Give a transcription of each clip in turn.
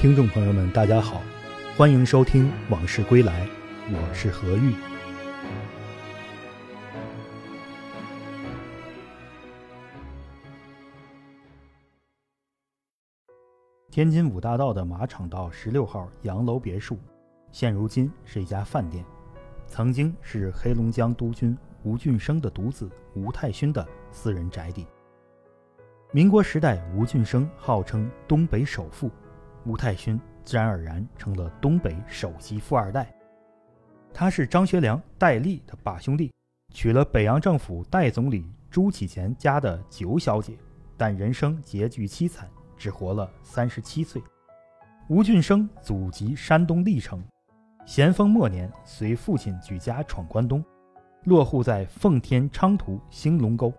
听众朋友们，大家好，欢迎收听《往事归来》，我是何玉。天津五大道的马场道十六号洋楼别墅，现如今是一家饭店，曾经是黑龙江督军吴俊升的独子吴太勋的私人宅邸。民国时代，吴俊升号称东北首富。吴太勋自然而然成了东北首席富二代。他是张学良、戴笠的把兄弟，娶了北洋政府代总理朱启贤家的九小姐，但人生结局凄惨，只活了三十七岁。吴俊升祖籍山东历城，咸丰末年随父亲举家闯关东，落户在奉天昌图兴隆沟。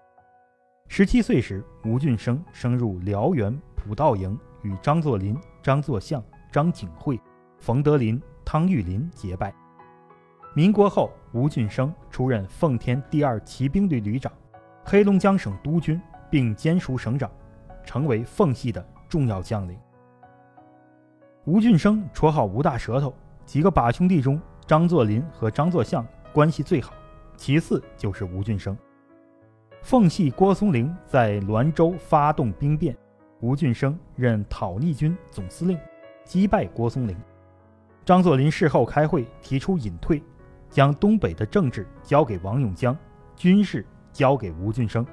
十七岁时，吴俊升升入辽源普道营。与张作霖、张作相、张景惠、冯德林、汤玉麟结拜。民国后，吴俊升出任奉天第二骑兵旅旅长、黑龙江省督军，并兼署省长，成为奉系的重要将领。吴俊升绰号吴大舌头，几个把兄弟中，张作霖和张作相关系最好，其次就是吴俊升。奉系郭松龄在滦州发动兵变。吴俊升任讨逆军总司令，击败郭松龄。张作霖事后开会提出隐退，将东北的政治交给王永江，军事交给吴俊升。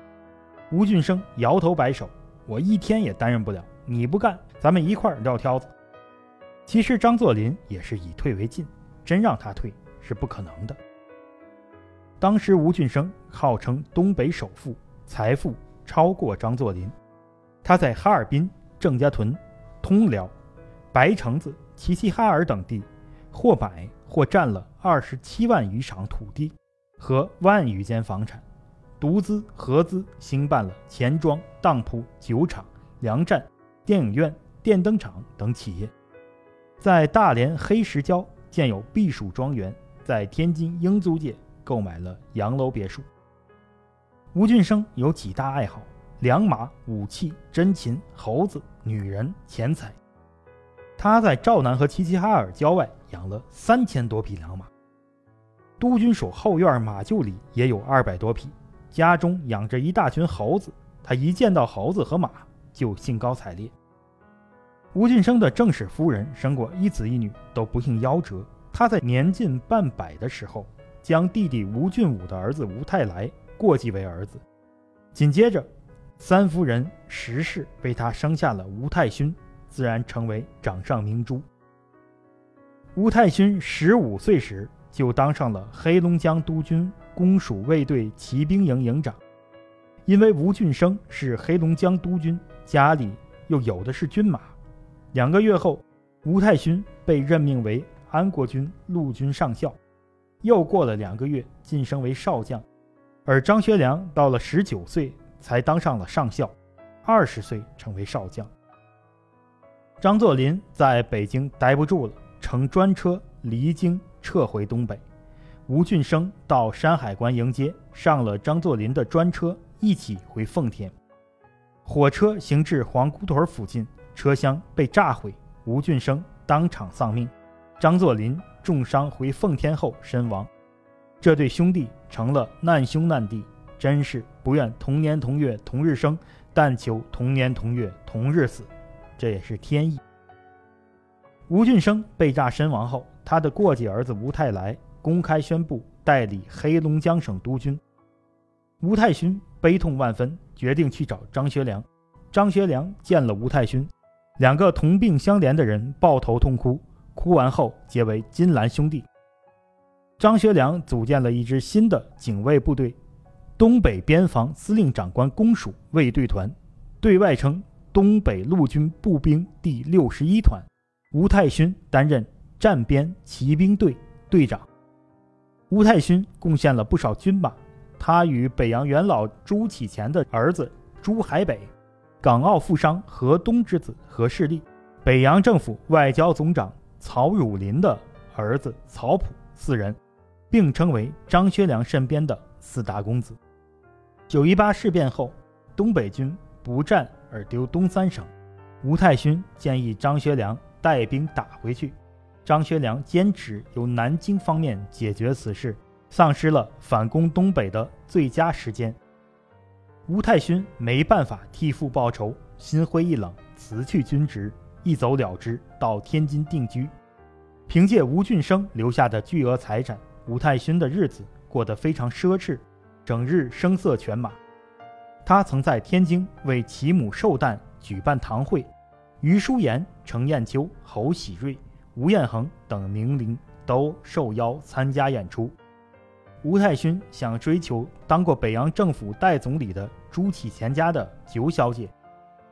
吴俊升摇头摆手：“我一天也担任不了，你不干，咱们一块撂挑子。”其实张作霖也是以退为进，真让他退是不可能的。当时吴俊升号称东北首富，财富超过张作霖。他在哈尔滨、郑家屯、通辽、白城子、齐齐哈尔等地，或买或占了二十七万余场土地和万余间房产，独资合资兴办了钱庄、当铺、酒厂、粮站、电影院、电灯厂等企业，在大连黑石礁建有避暑庄园，在天津英租界购买了洋楼别墅。吴俊升有几大爱好。良马、武器、珍禽、猴子、女人、钱财。他在赵南和齐齐哈尔郊外养了三千多匹良马。督军署后院马厩里也有二百多匹，家中养着一大群猴子。他一见到猴子和马就兴高采烈。吴俊升的正室夫人生过一子一女，都不幸夭折。他在年近半百的时候，将弟弟吴俊武的儿子吴泰来过继为儿子，紧接着。三夫人石氏为他生下了吴太勋，自然成为掌上明珠。吴太勋十五岁时就当上了黑龙江督军公署卫队骑兵营营长。因为吴俊升是黑龙江督军，家里又有的是军马。两个月后，吴太勋被任命为安国军陆军上校。又过了两个月，晋升为少将。而张学良到了十九岁。才当上了上校，二十岁成为少将。张作霖在北京待不住了，乘专车离京撤回东北。吴俊升到山海关迎接，上了张作霖的专车，一起回奉天。火车行至黄姑屯附近，车厢被炸毁，吴俊升当场丧命，张作霖重伤回奉天后身亡。这对兄弟成了难兄难弟。真是不愿同年同月同日生，但求同年同月同日死，这也是天意。吴俊升被炸身亡后，他的过继儿子吴泰来公开宣布代理黑龙江省督军。吴太勋悲痛万分，决定去找张学良。张学良见了吴太勋，两个同病相怜的人抱头痛哭，哭完后结为金兰兄弟。张学良组建了一支新的警卫部队。东北边防司令长官公署卫队团，对外称东北陆军步兵第六十一团，吴太勋担任战边骑兵队队长。吴太勋贡献了不少军马，他与北洋元老朱启潜的儿子朱海北、港澳富商何东之子何世立、北洋政府外交总长曹汝霖的儿子曹普四人，并称为张学良身边的四大公子。九一八事变后，东北军不战而丢东三省。吴太勋建议张学良带兵打回去。张学良坚持由南京方面解决此事，丧失了反攻东北的最佳时间。吴太勋没办法替父报仇，心灰意冷，辞去军职，一走了之，到天津定居。凭借吴俊升留下的巨额财产，吴太勋的日子过得非常奢侈，整日声色犬马。他曾在天津为其母寿诞举办堂会，余叔岩、程砚秋、侯喜瑞。吴彦恒等名伶都受邀参加演出。吴太勋想追求当过北洋政府代总理的朱启贤家的九小姐。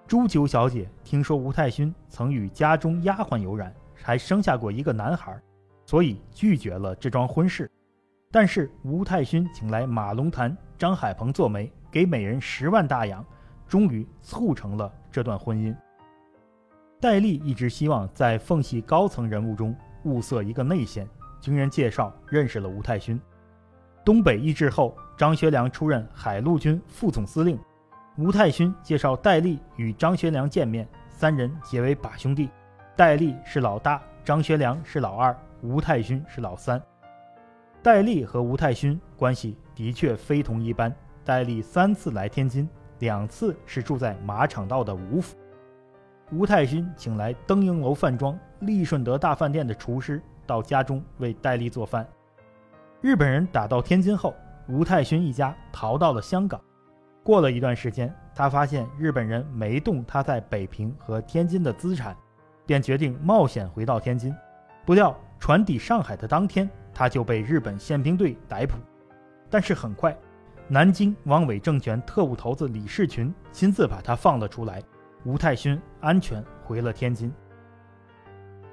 朱九小姐听说吴太勋曾与家中丫鬟有染，还生下过一个男孩，所以拒绝了这桩婚事。但是吴太勋请来马龙潭、张海鹏做媒，给每人十万大洋，终于促成了这段婚姻。戴笠一直希望在奉系高层人物中物色一个内线，经人介绍认识了吴太勋。东北易帜后，张学良出任海陆军副总司令，吴太勋介绍戴笠与张学良见面，三人结为把兄弟。戴笠是老大，张学良是老二，吴太勋是老三。戴笠和吴太勋关系的确非同一般。戴笠三次来天津，两次是住在马场道的吴府。吴太勋请来登营楼饭庄利顺德大饭店的厨师到家中为戴笠做饭。日本人打到天津后，吴太勋一家逃到了香港。过了一段时间，他发现日本人没动他在北平和天津的资产，便决定冒险回到天津。不料船抵上海的当天，他就被日本宪兵队逮捕。但是很快，南京汪伪政权特务头子李士群亲自把他放了出来。吴太勋安全回了天津。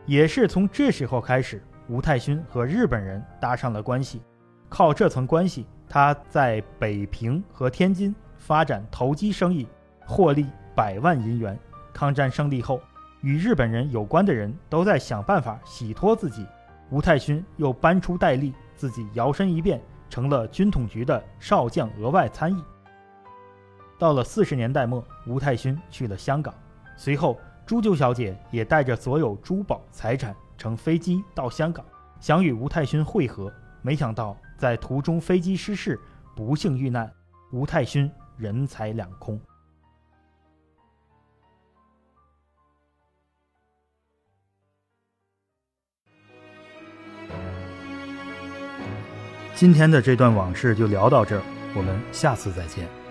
也是从这时候开始，吴太勋和日本人搭上了关系。靠这层关系，他在北平和天津发展投机生意，获利百万银元。抗战胜利后，与日本人有关的人都在想办法洗脱自己。吴太勋又搬出戴笠，自己摇身一变成了军统局的少将额外参议。到了四十年代末，吴太勋去了香港，随后朱九小姐也带着所有珠宝财产乘飞机到香港，想与吴太勋会合。没想到在途中飞机失事，不幸遇难，吴太勋人财两空。今天的这段往事就聊到这儿，我们下次再见。